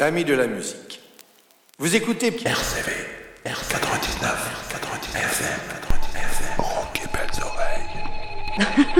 amis de la musique. Vous écoutez RCV, R99, 99, 99, 99, 99 belles oreilles.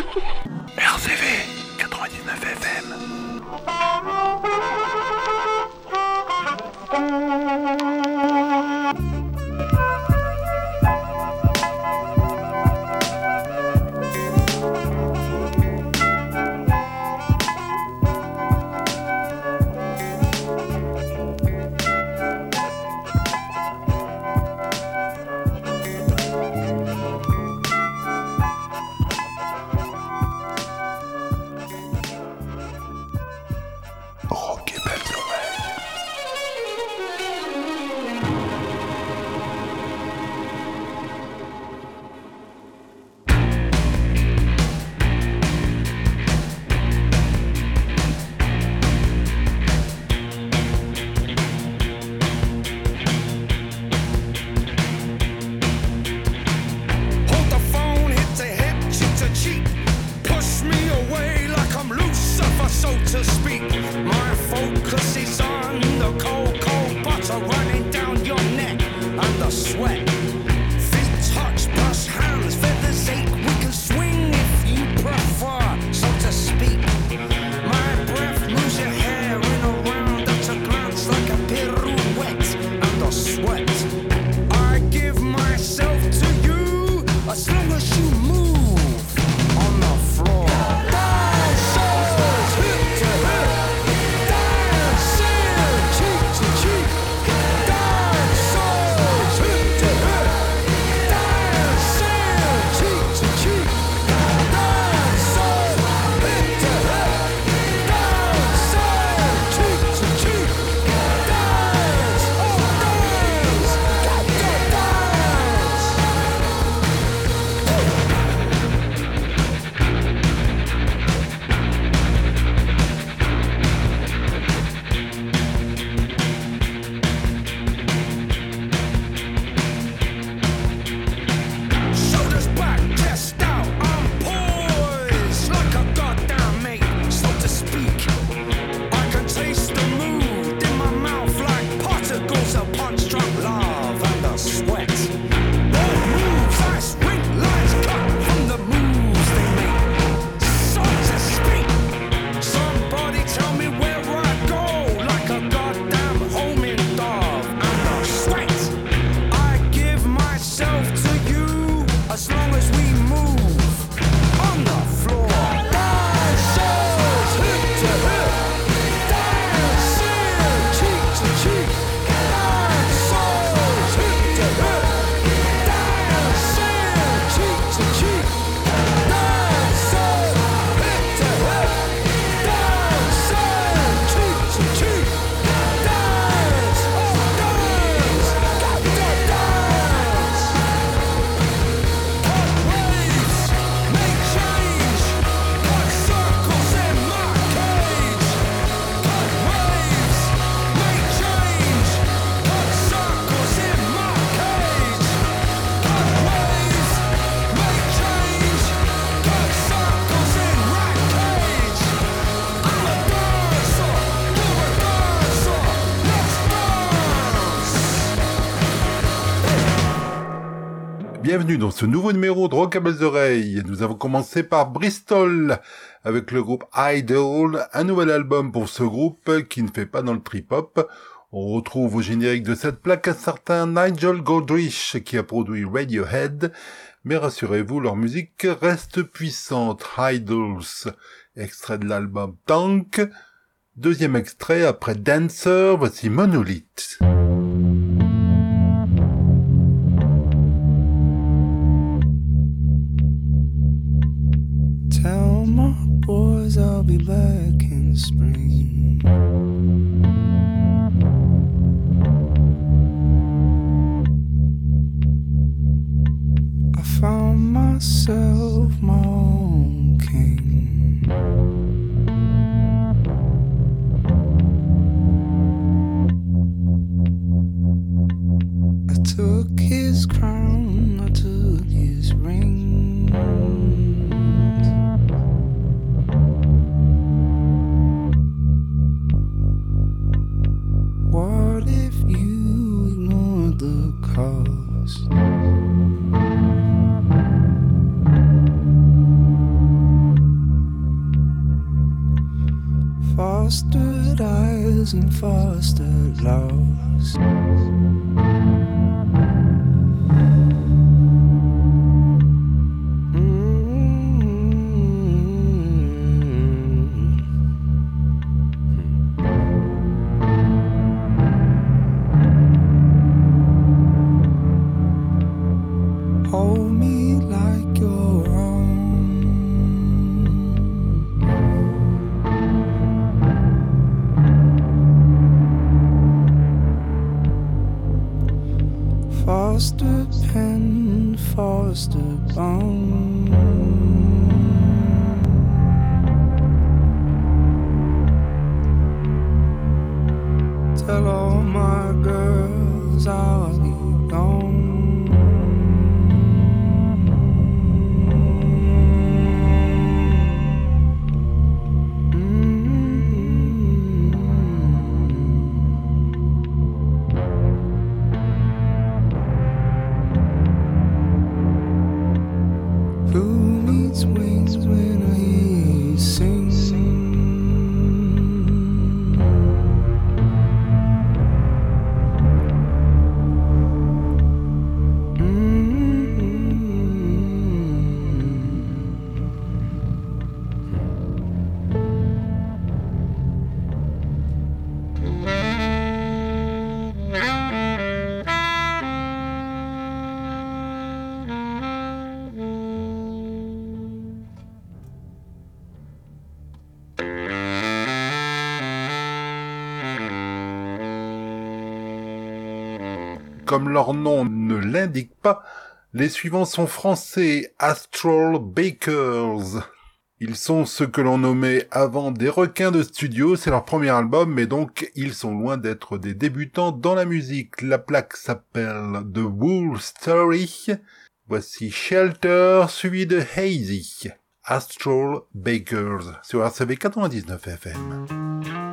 dans ce nouveau numéro de Rock à Belles Oreilles. Nous avons commencé par Bristol avec le groupe Idol, un nouvel album pour ce groupe qui ne fait pas dans le trip-hop. On retrouve au générique de cette plaque un certain Nigel Godrich qui a produit Radiohead, mais rassurez-vous, leur musique reste puissante. Idols, extrait de l'album Tank. Deuxième extrait après Dancer, voici Monolith. Tell my boys I'll be back in spring. I found myself my own king. I took his crown. Fostered eyes and fostered loves. Mm. Hold me like your own. Foster pen, foster bone. Comme leur nom ne l'indique pas, les suivants sont français, Astral Bakers. Ils sont ce que l'on nommait avant des requins de studio, c'est leur premier album, mais donc ils sont loin d'être des débutants dans la musique. La plaque s'appelle The Wool Story. Voici Shelter, suivi de Hazy. Astral Bakers, sur RCV 99 FM.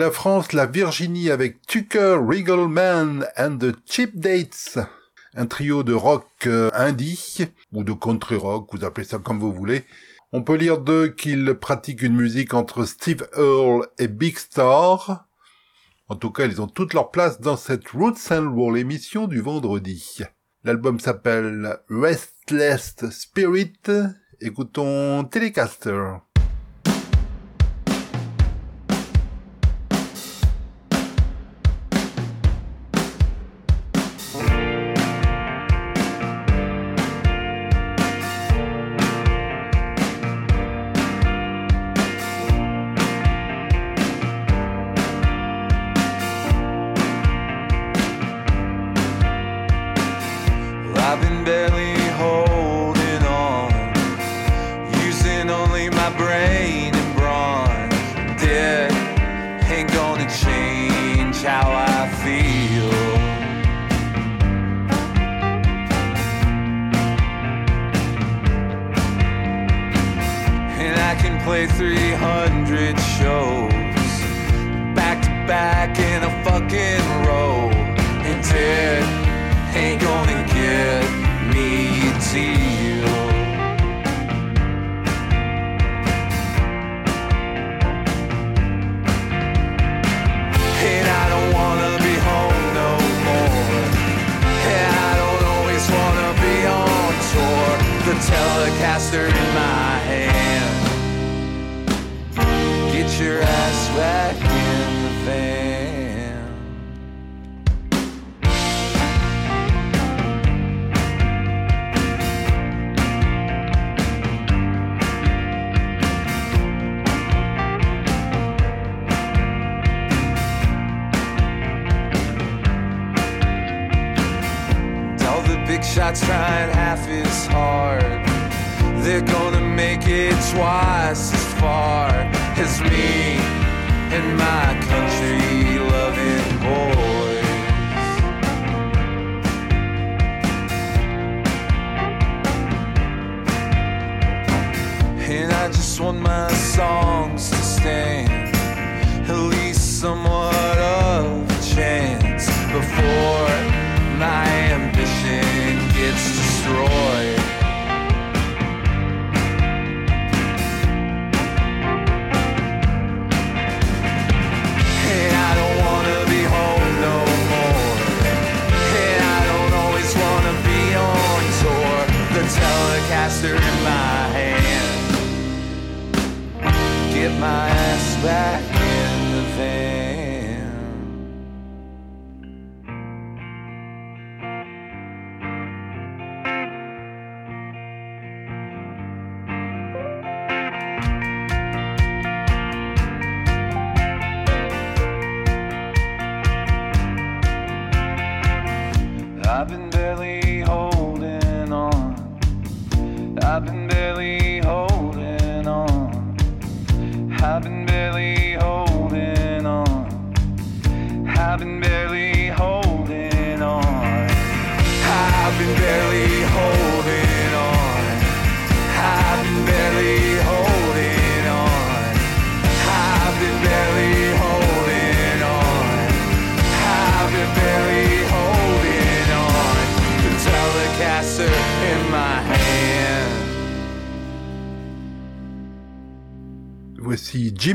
la France, la Virginie avec Tucker, Regalman and the Cheap Dates. Un trio de rock euh, indie, ou de country rock, vous appelez ça comme vous voulez. On peut lire d'eux qu'ils pratiquent une musique entre Steve Earle et Big Star. En tout cas, ils ont toute leur place dans cette Roots and Roll émission du vendredi. L'album s'appelle Restless Spirit. Écoutons Telecaster.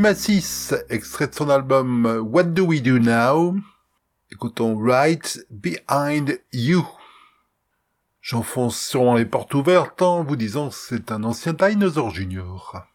Nemesis, extrait de son album euh, What Do We Do Now? Écoutons Right Behind You. J'enfonce sûrement les portes ouvertes en vous disant c'est un ancien dinosaure junior.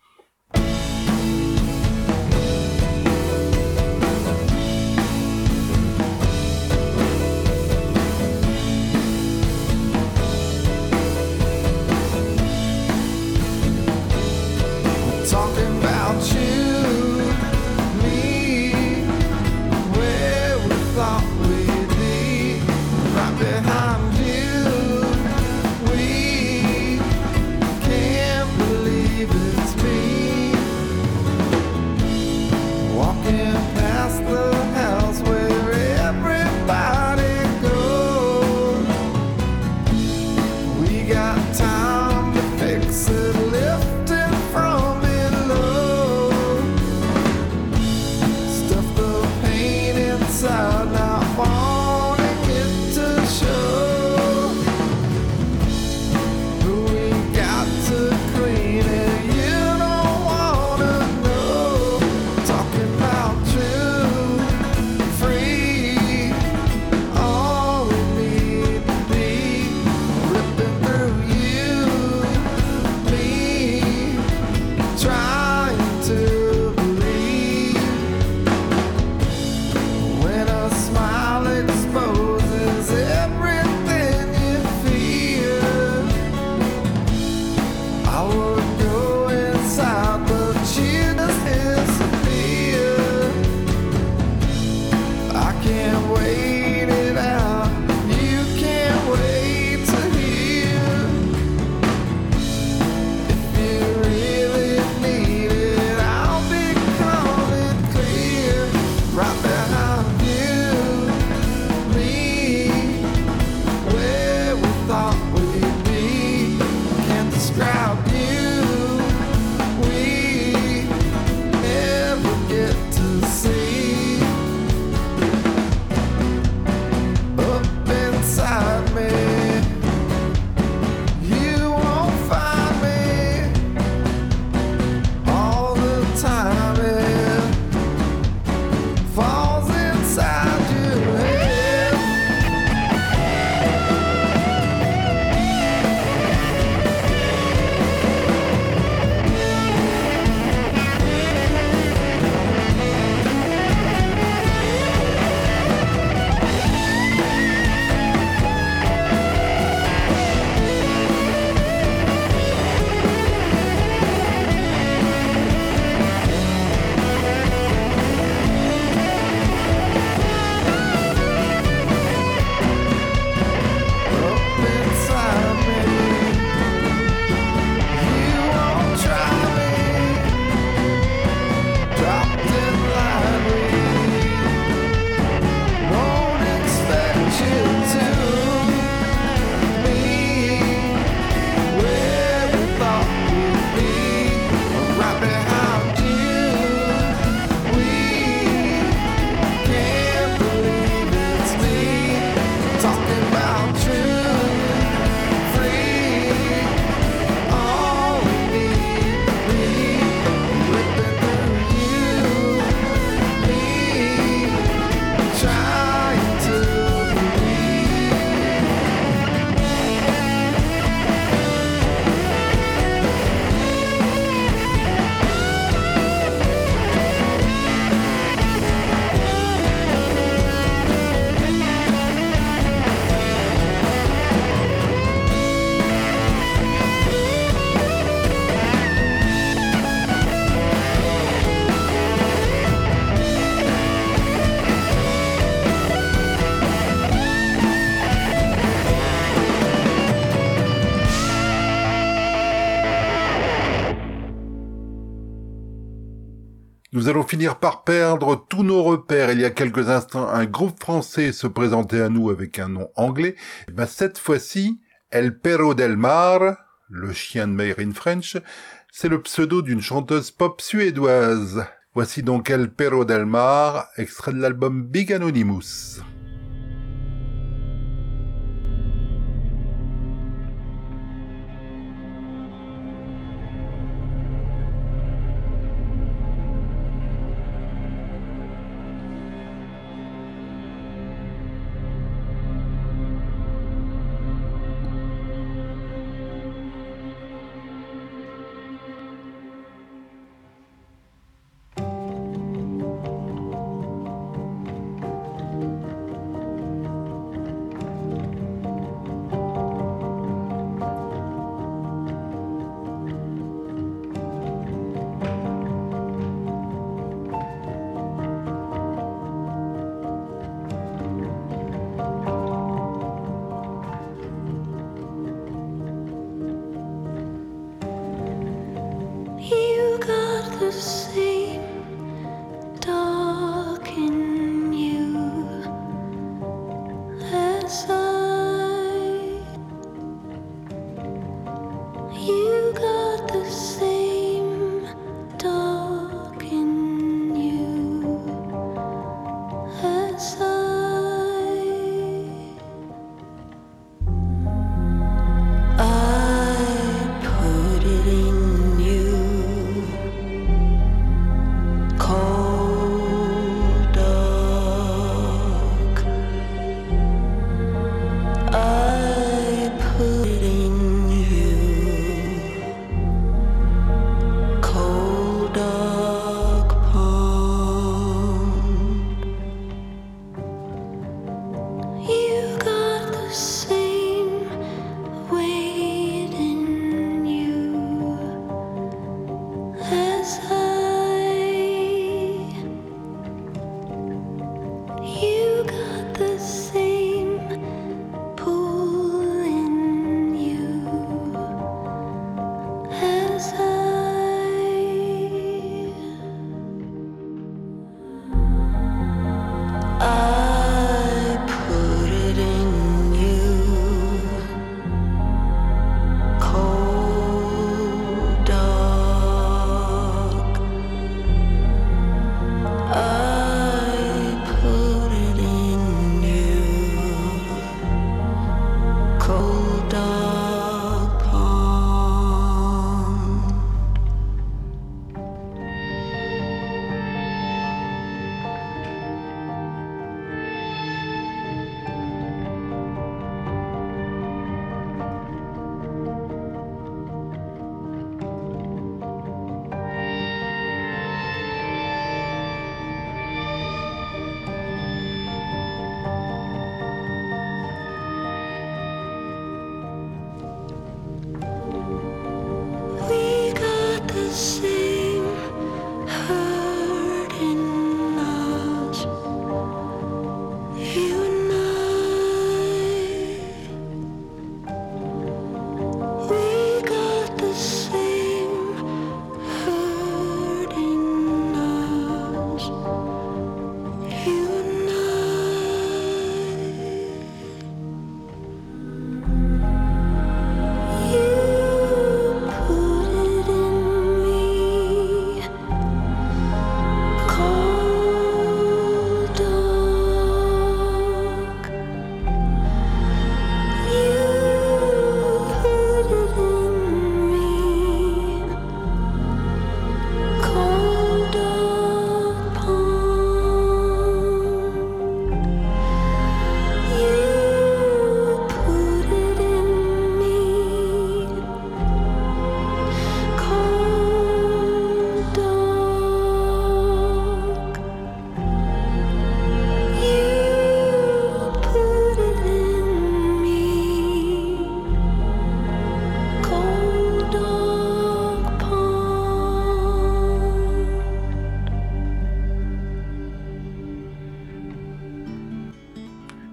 allons finir par perdre tous nos repères. Il y a quelques instants, un groupe français se présentait à nous avec un nom anglais. Et cette fois-ci, El Perro del Mar, le chien de Meyer in French, c'est le pseudo d'une chanteuse pop suédoise. Voici donc El Perro del Mar, extrait de l'album Big Anonymous.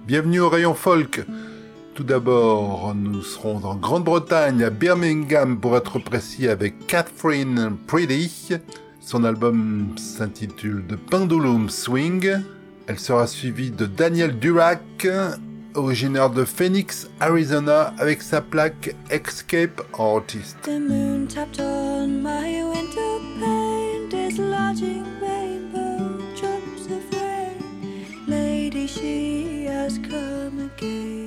Bienvenue au rayon folk. Tout d'abord, nous serons en Grande-Bretagne, à Birmingham pour être précis, avec Catherine Pretty. Son album s'intitule The Pendulum Swing. Elle sera suivie de Daniel Durac, originaire de Phoenix, Arizona, avec sa plaque Escape Artist. The moon tapped on my window pane, has come again.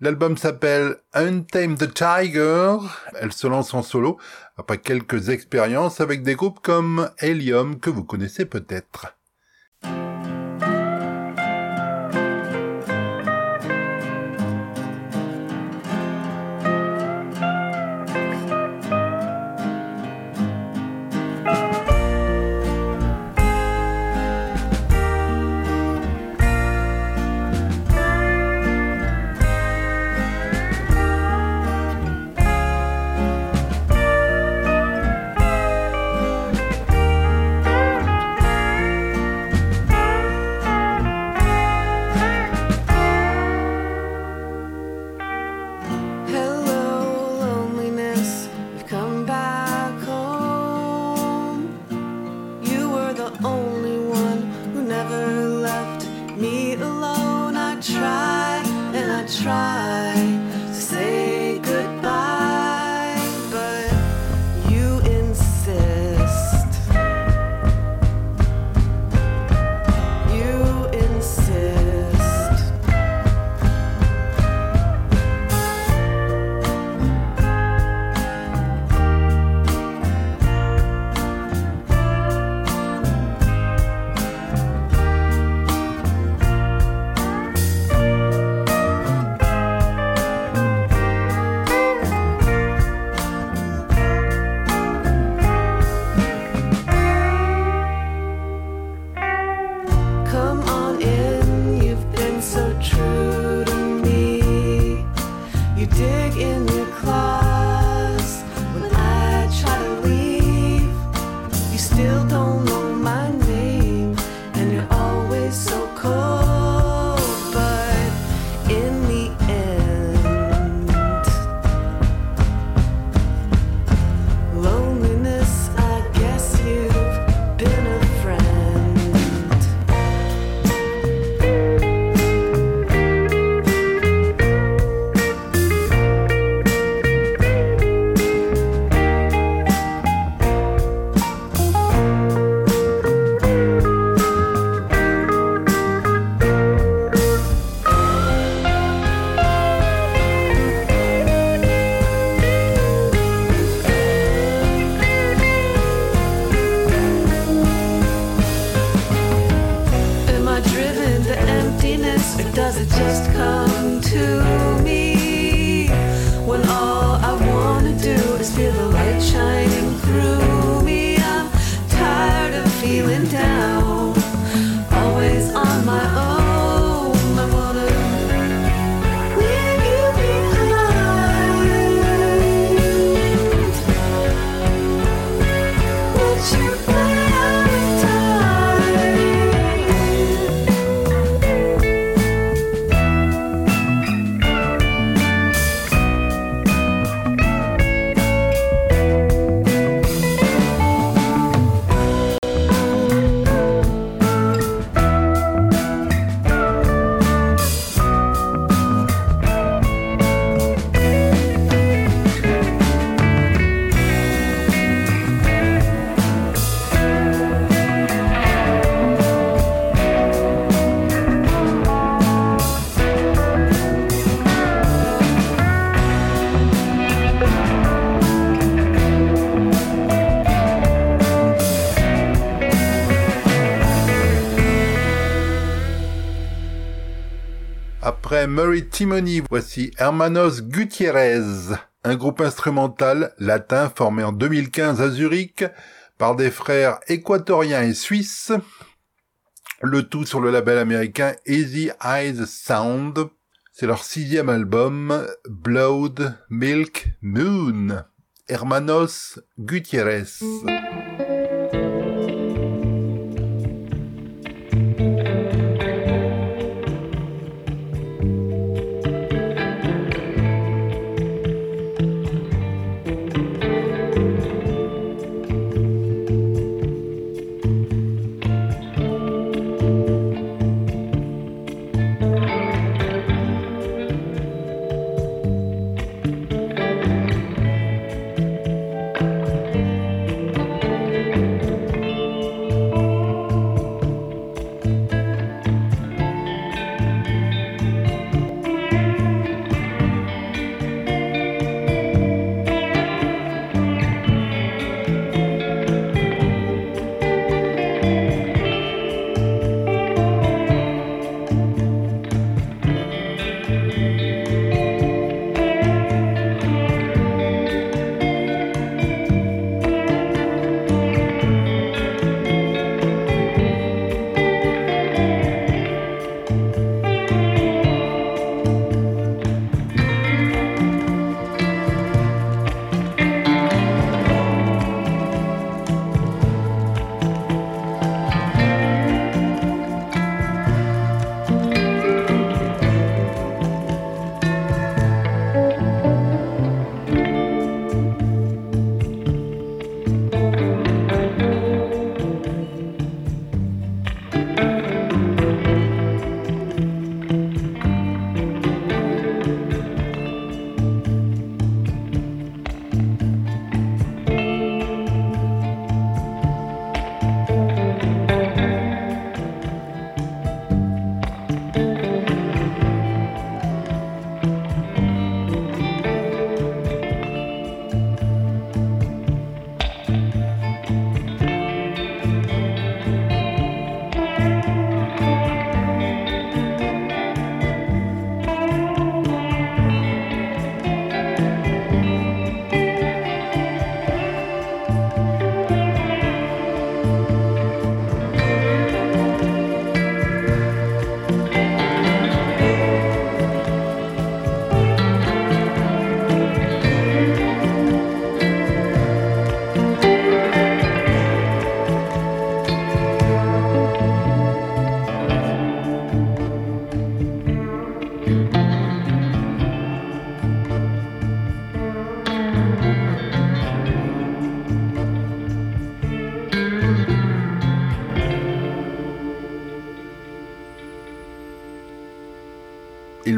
L'album s'appelle Untame the Tiger. Elle se lance en solo après quelques expériences avec des groupes comme Helium que vous connaissez peut-être. Murray Timony, voici Hermanos Gutierrez, un groupe instrumental latin formé en 2015 à Zurich par des frères équatoriens et suisses, le tout sur le label américain Easy Eyes Sound. C'est leur sixième album, Blood Milk Moon. Hermanos Gutierrez.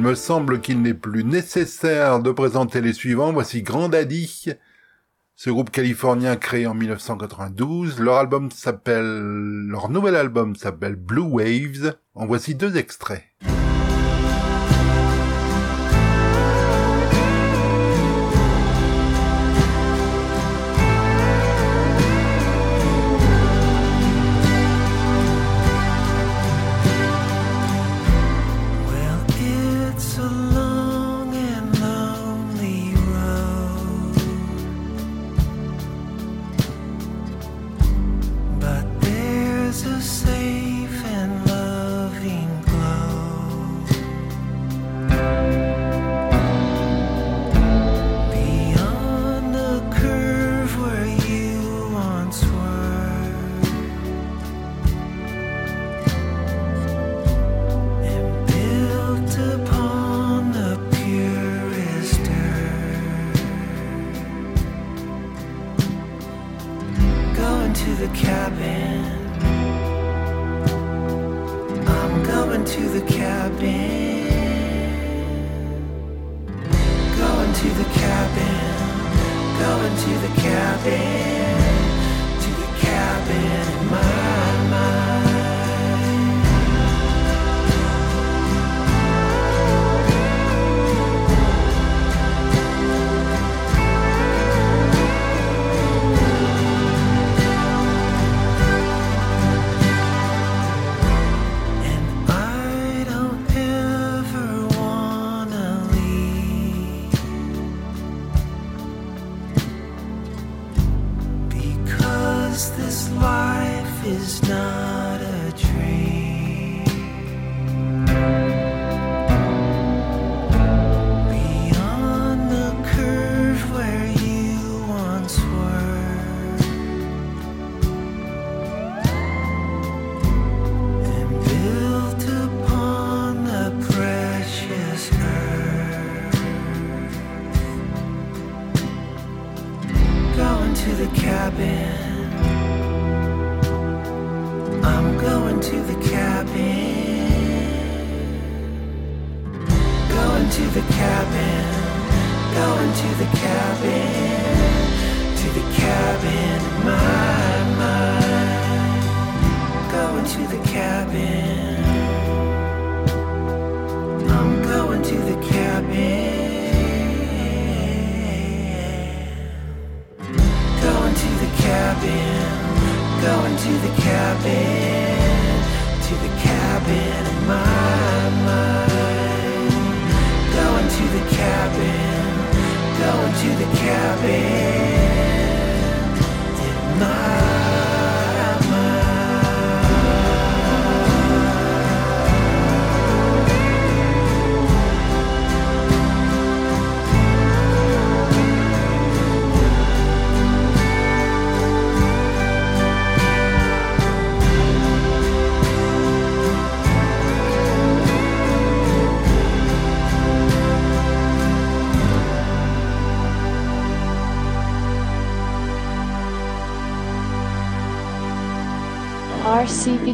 Me semble qu'il n'est plus nécessaire de présenter les suivants. Voici Grand Daddy, ce groupe californien créé en 1992. Leur album s'appelle, leur nouvel album s'appelle Blue Waves. En voici deux extraits.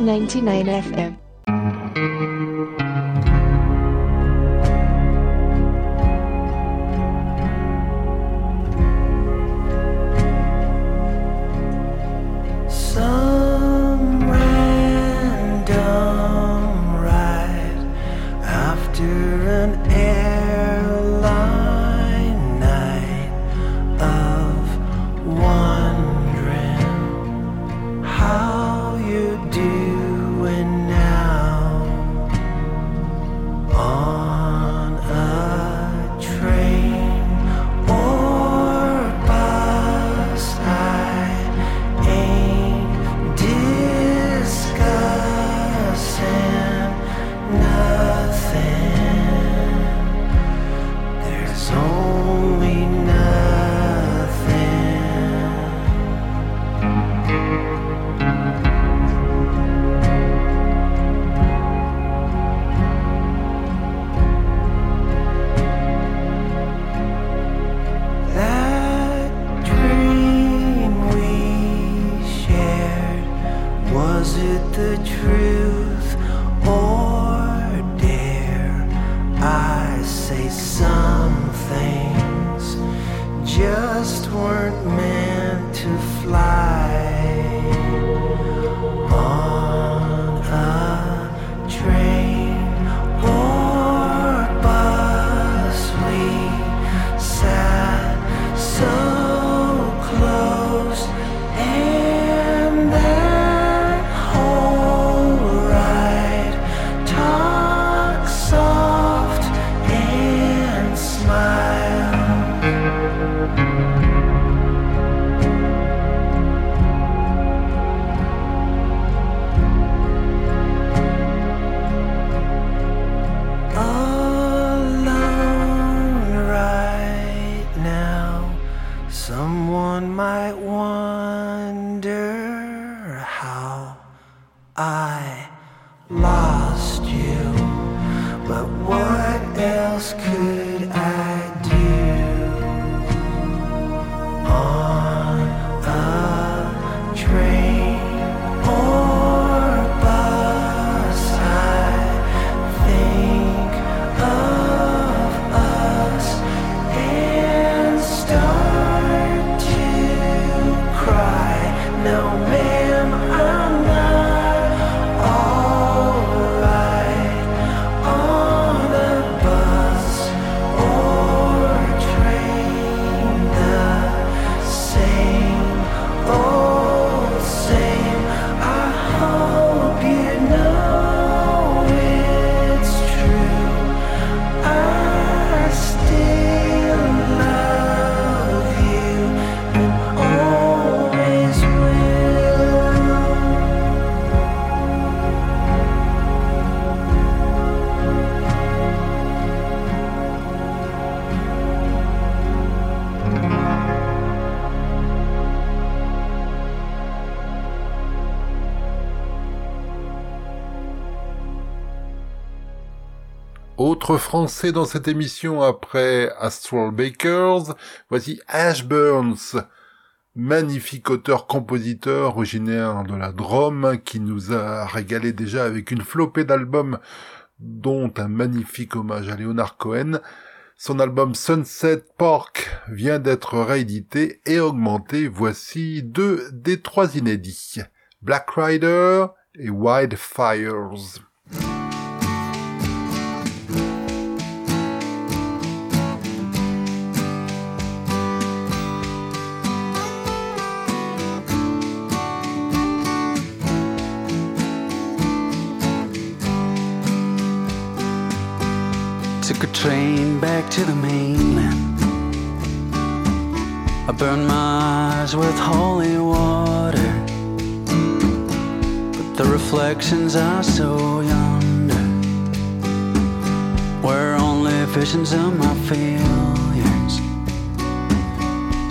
99 FM. Autre français dans cette émission après Astral Bakers. Voici Ash Burns, magnifique auteur-compositeur originaire de la Drôme qui nous a régalé déjà avec une flopée d'albums dont un magnifique hommage à Leonard Cohen. Son album Sunset Park vient d'être réédité et augmenté. Voici deux des trois inédits. Black Rider et Wildfires. Back to the mainland. I burned my eyes with holy water. But the reflections I saw yonder were only visions of my failures.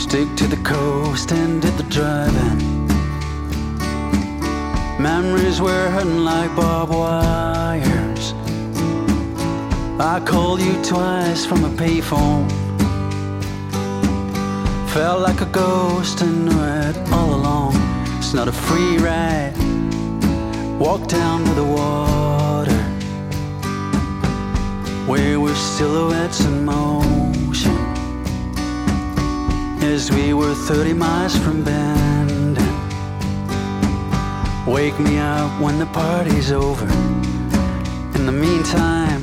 Stick to the coast and did the driving. Memories were hurting like barbed wires. I called you twice from a payphone. Felt like a ghost and knew it all along. It's not a free ride. Walk down to the water. We were silhouettes in motion. As we were 30 miles from Bandon. Wake me up when the party's over. In the meantime,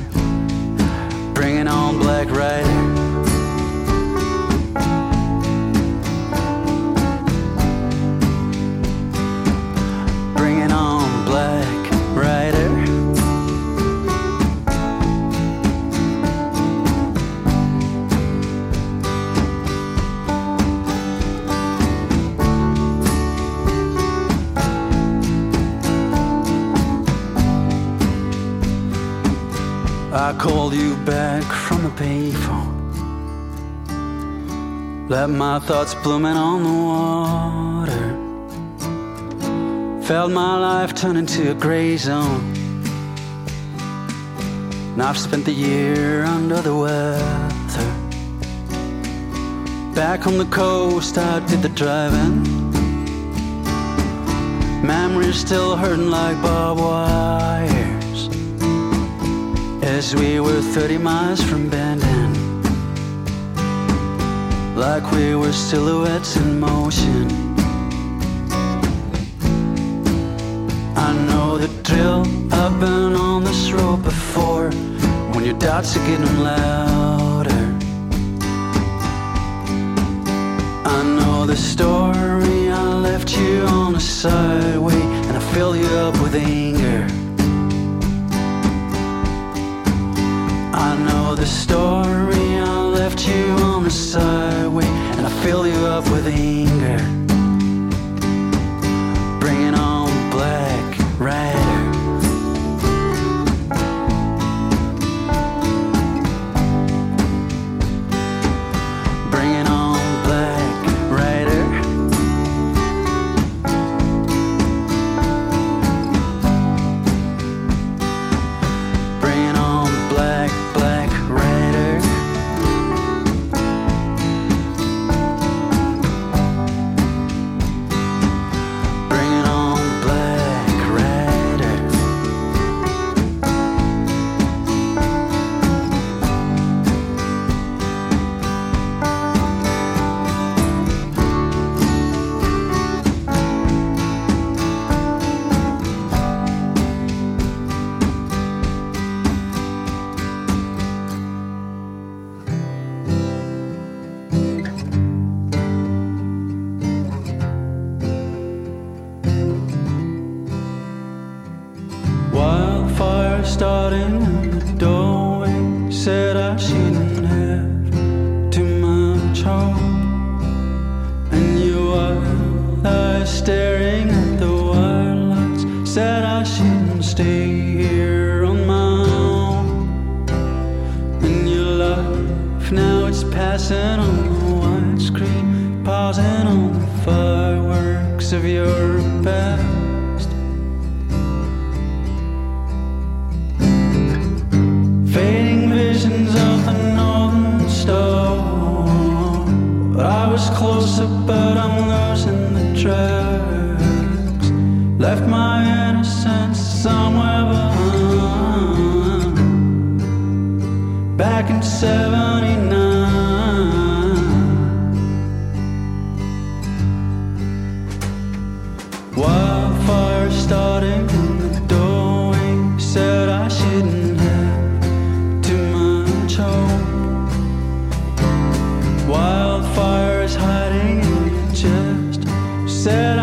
on Black Rider. On Black Rider. I called you back the. Let my thoughts blooming on the water. Felt my life turn into a gray zone. And I've spent the year under the weather. Back on the coast, I did the driving. Memories still hurting like barbed wires. As we were 30 miles from Bandon. Like we were silhouettes in motion. I know the drill, I've been on this road before. When your doubts are getting louder. I know the story, I left you on a sideway, and I fill you up with anger. The story, I left you on the sideway, and I fill you up with anger.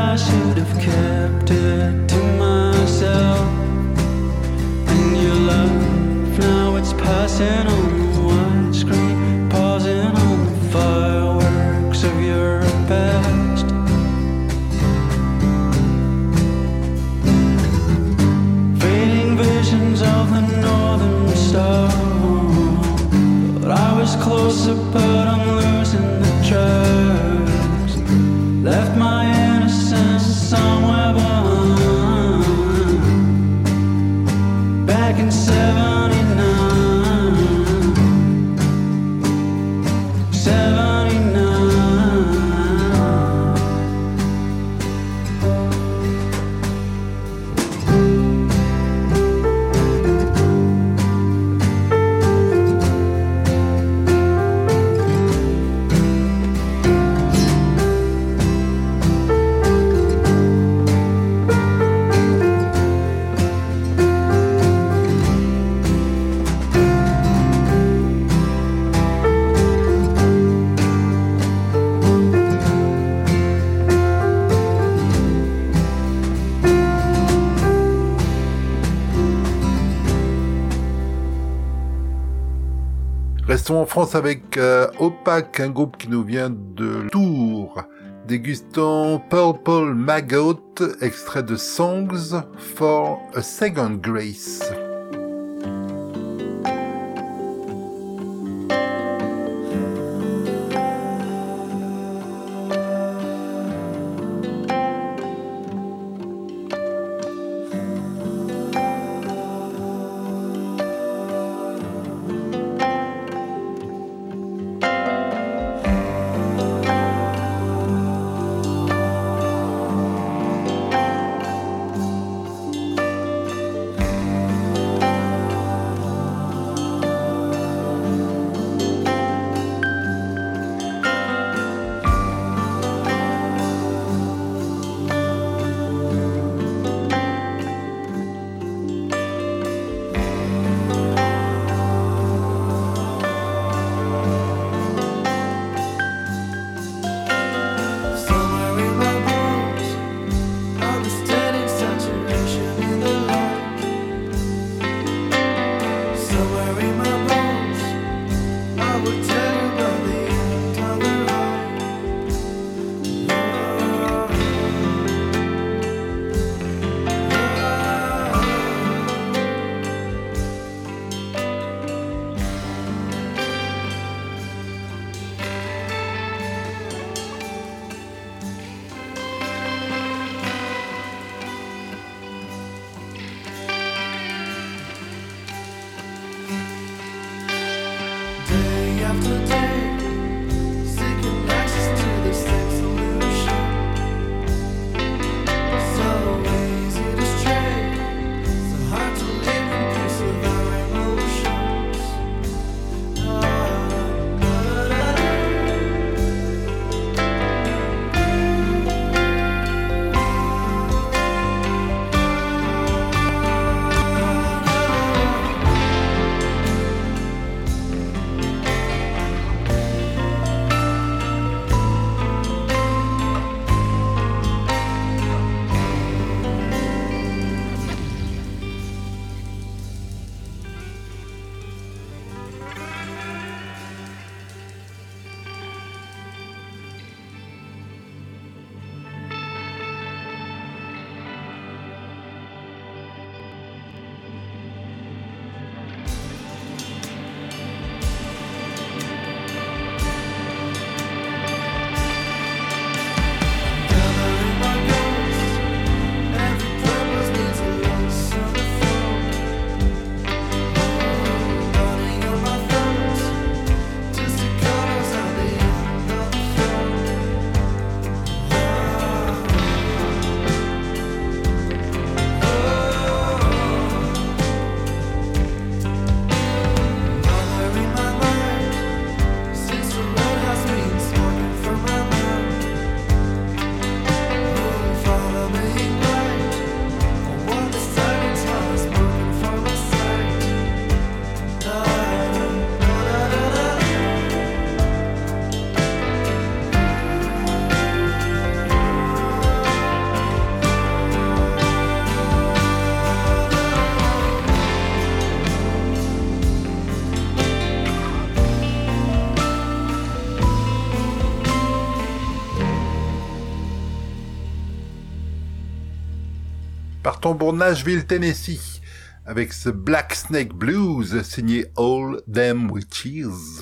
I should have kept it to myself. France avec euh, Opaque, un groupe qui nous vient de Tours. Dégustons Purple Maggot, extrait de Songs for a Second Grace. pour Nashville, Tennessee, avec ce Black Snake Blues signé All Them Witches.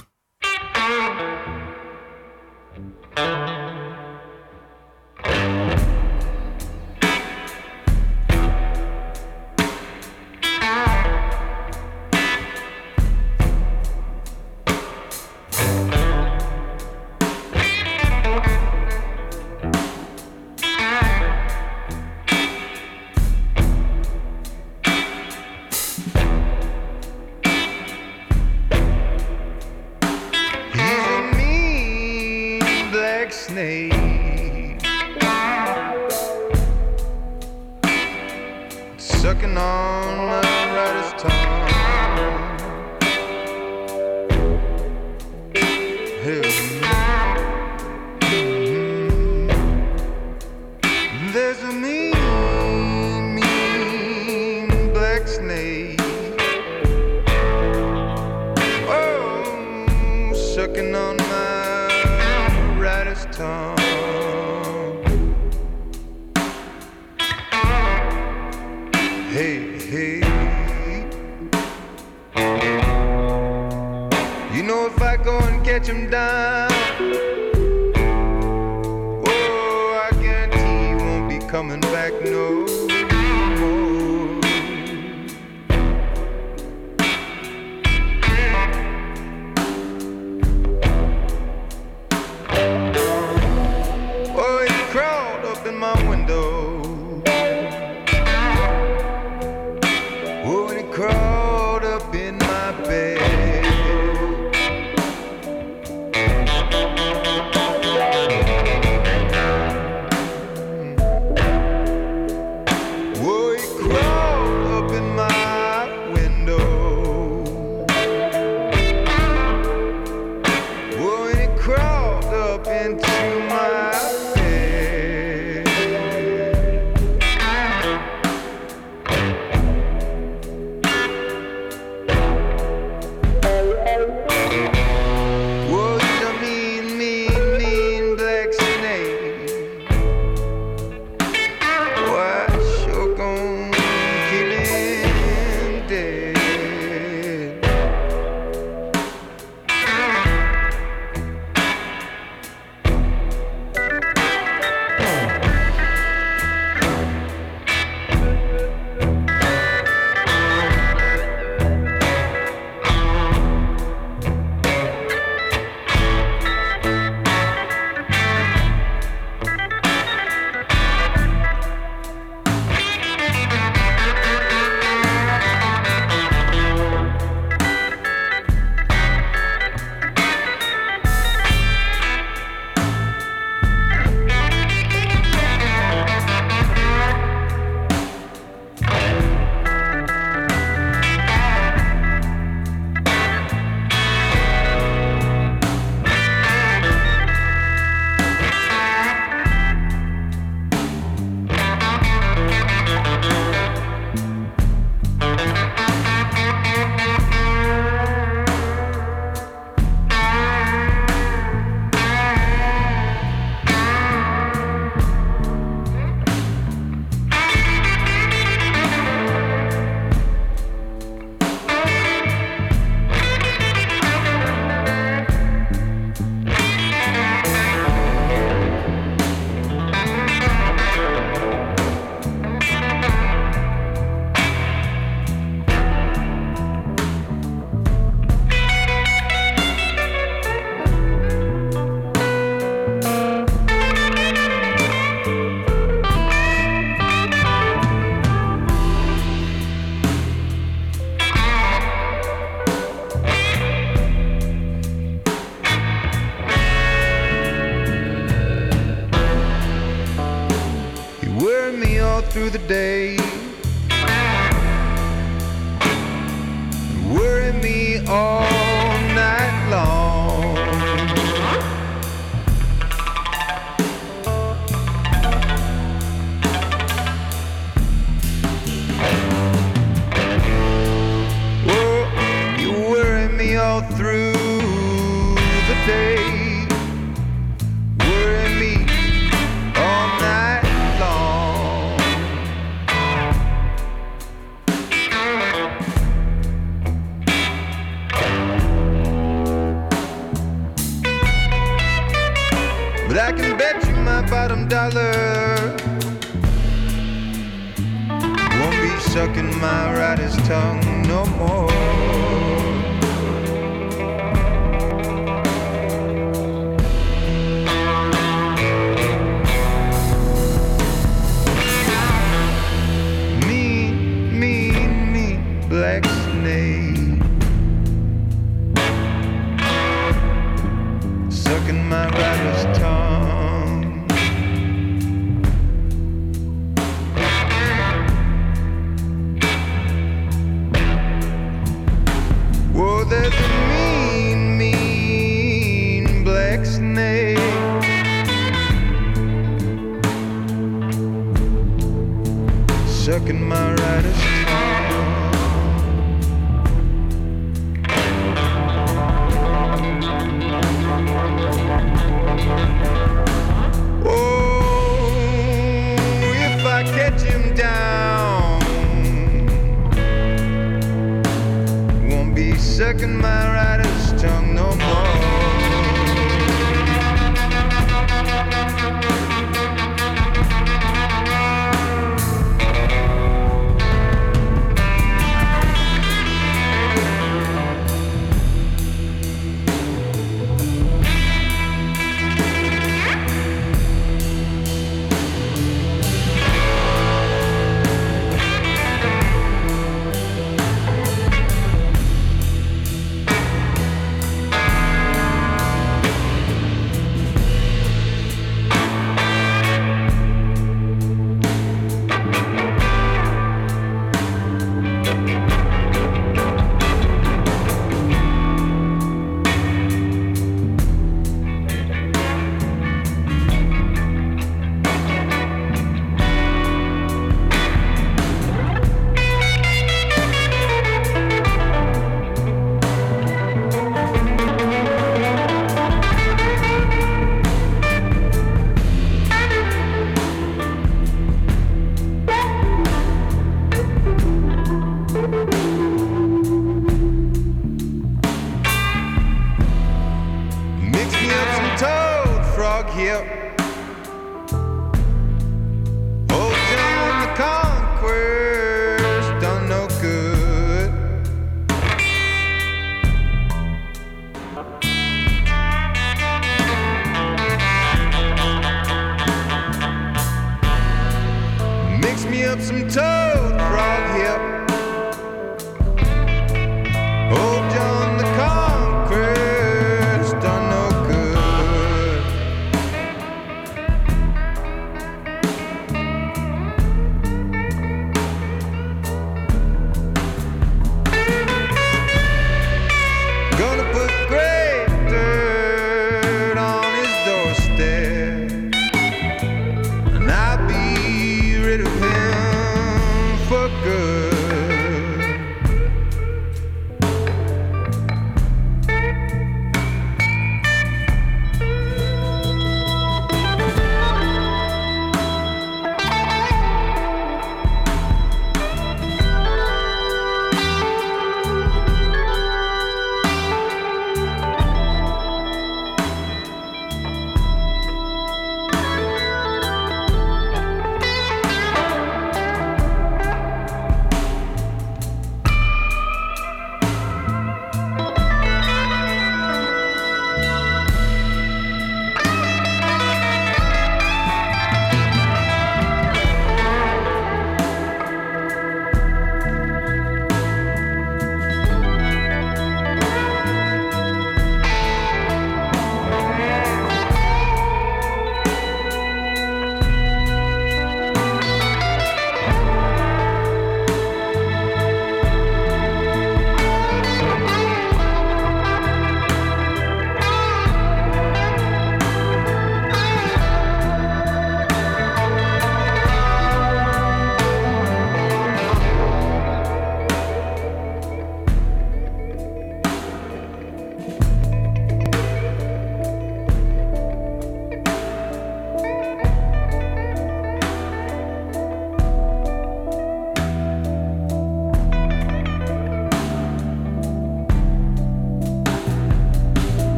Sucking my rider's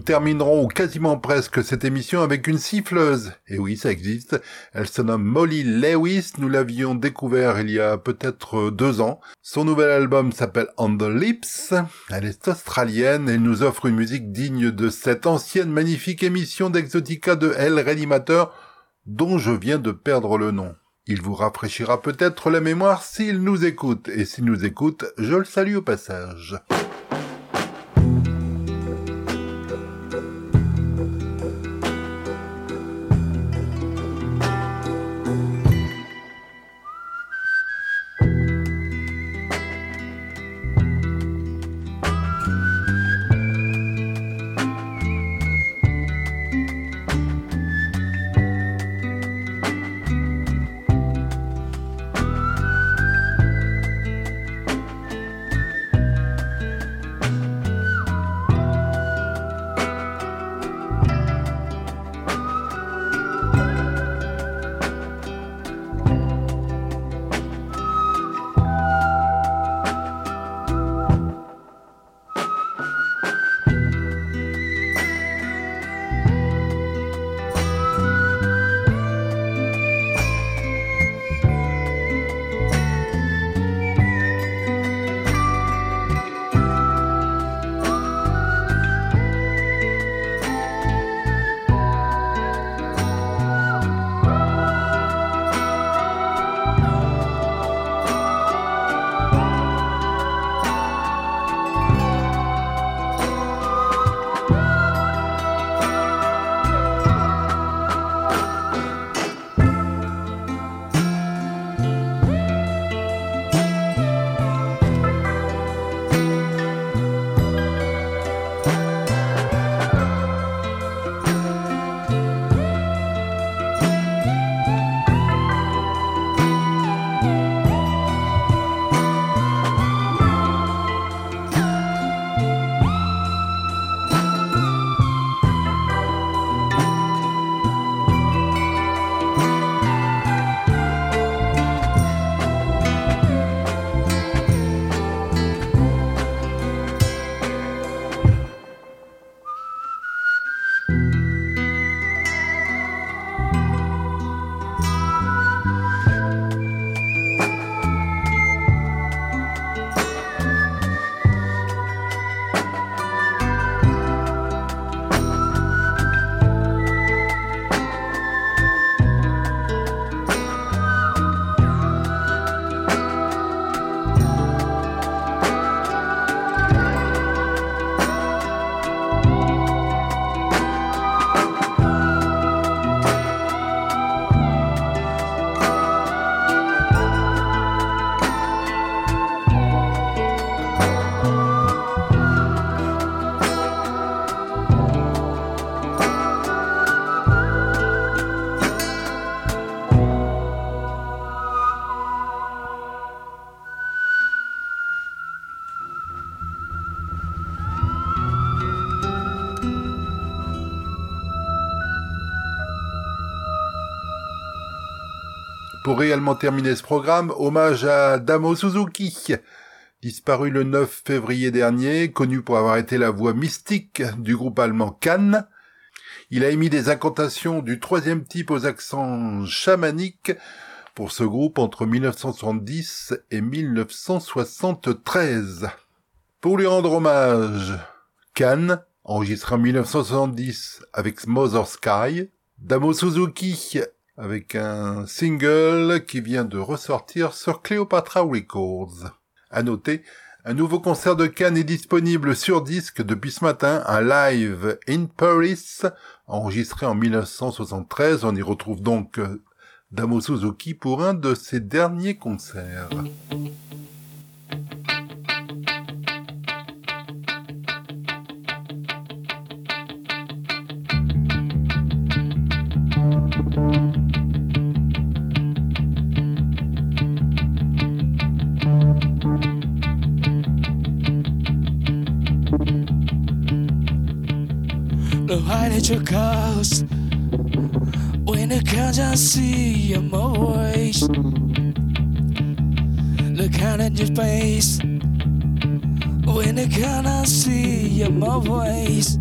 terminerons quasiment presque cette émission avec une siffleuse. Et oui, ça existe. Elle se nomme Molly Lewis. Nous l'avions découvert il y a peut-être deux ans. Son nouvel album s'appelle On the Lips. Elle est australienne et nous offre une musique digne de cette ancienne magnifique émission d'Exotica de El Réanimateur dont je viens de perdre le nom. Il vous rafraîchira peut-être la mémoire s'il nous écoute. Et s'il nous écoute, je le salue au passage. Réellement terminer ce programme, hommage à Damo Suzuki, disparu le 9 février dernier, connu pour avoir été la voix mystique du groupe allemand Cannes. Il a émis des incantations du troisième type aux accents chamaniques pour ce groupe entre 1970 et 1973. Pour lui rendre hommage, Cannes, enregistré en 1970 avec Mother Sky, Damo Suzuki avec un single qui vient de ressortir sur Cleopatra Records. À noter, un nouveau concert de Cannes est disponible sur disque depuis ce matin, un live in Paris, enregistré en 1973. On y retrouve donc euh, Damo Suzuki pour un de ses derniers concerts. your calls when I can't just see your voice. Look out at your face when I cannot see your voice.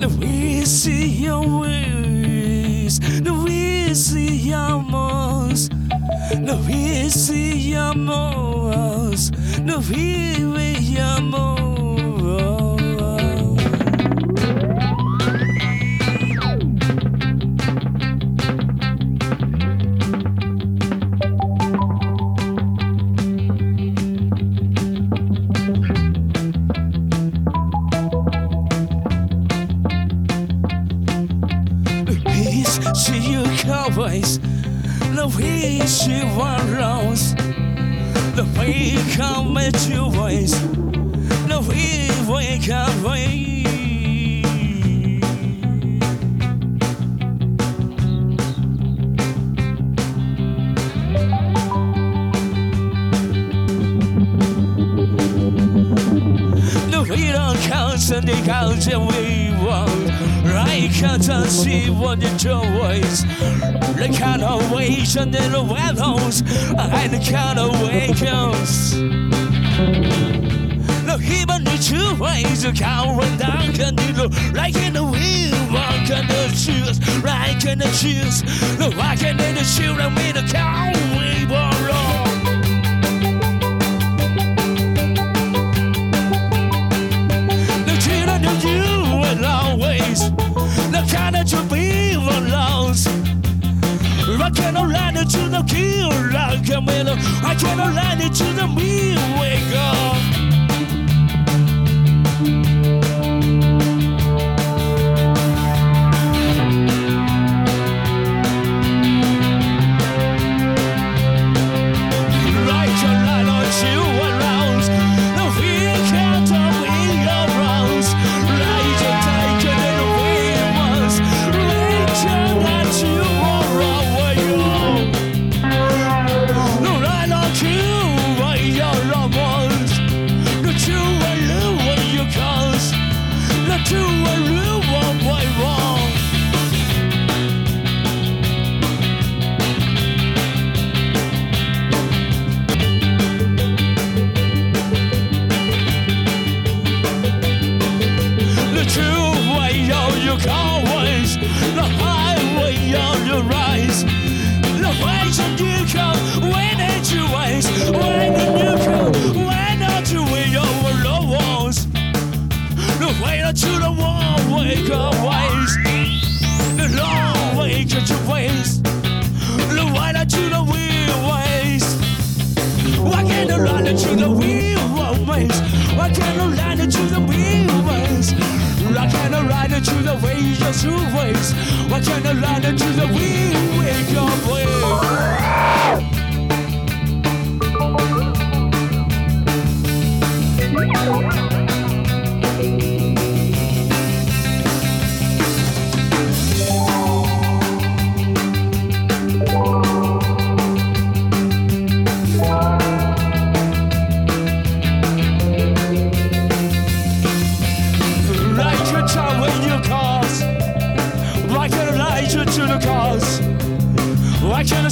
The we see your ways, the we see your moves. the we see your moves. the we see your moves. wake with your voice. No, we wake up wait. najchętniej wodniczowość The kind of ways and the weapons And the kind of wakens No even the two ways you can run down can do Like in the wind, walk in the shoes Like in the shoes, no walking in the shoes And the cow we were kinda to be alone. I cannot land run to the killer, I cannot land run to the mirror. us who waits. We're learn to do the wheel, wake your wake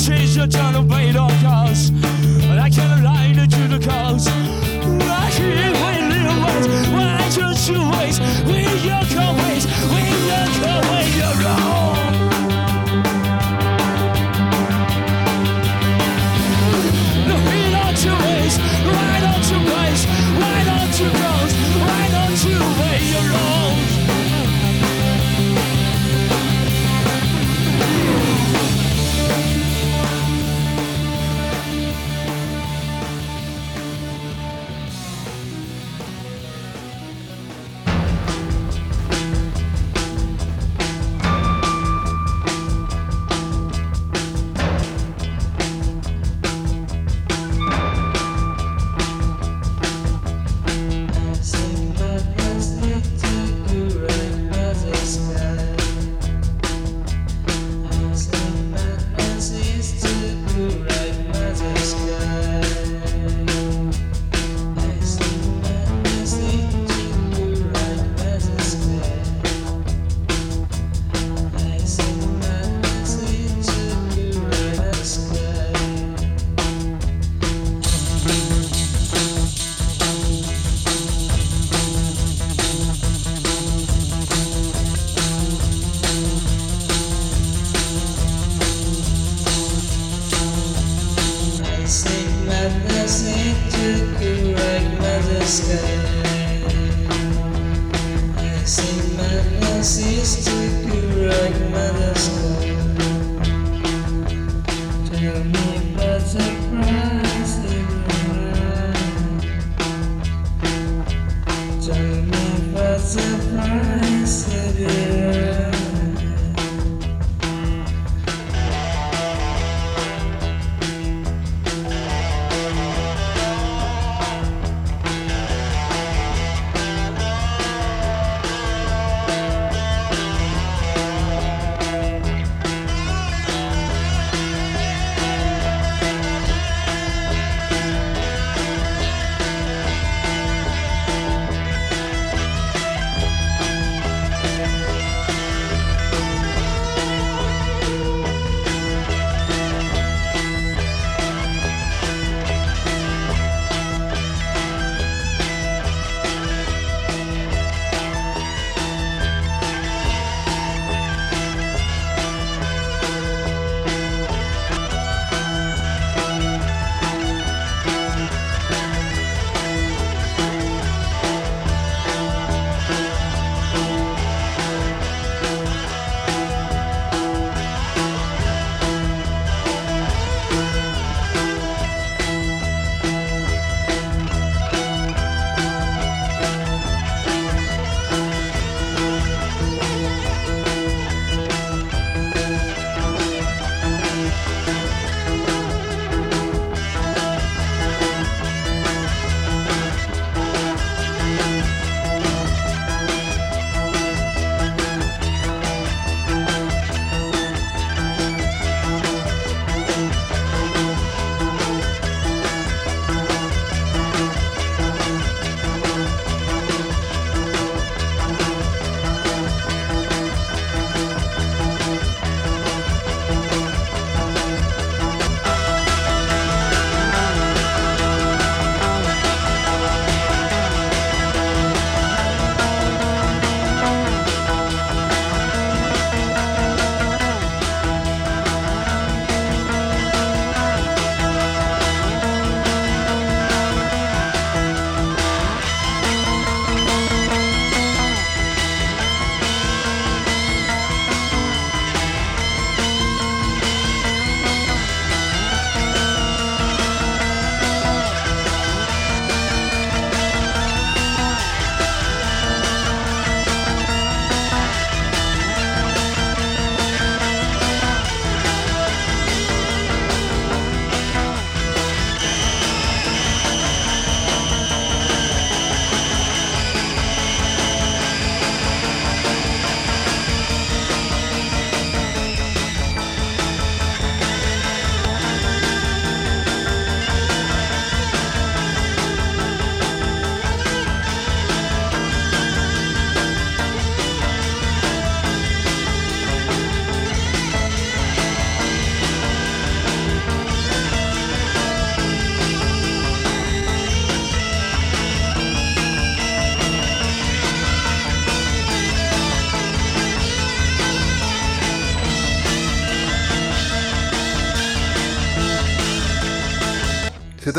says you're trying to bait cars. And I can't align it to the cause.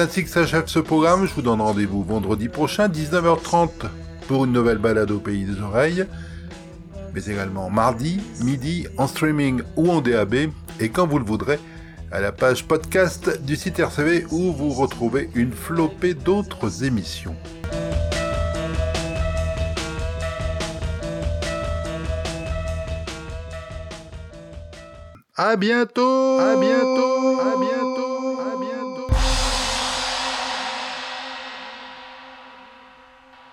Ainsi que s'achève ce programme. Je vous donne rendez-vous vendredi prochain, 19h30, pour une nouvelle balade au pays des oreilles. Mais également mardi, midi, en streaming ou en DAB, et quand vous le voudrez, à la page podcast du site RCV où vous retrouvez une flopée d'autres émissions. À bientôt! À bientôt!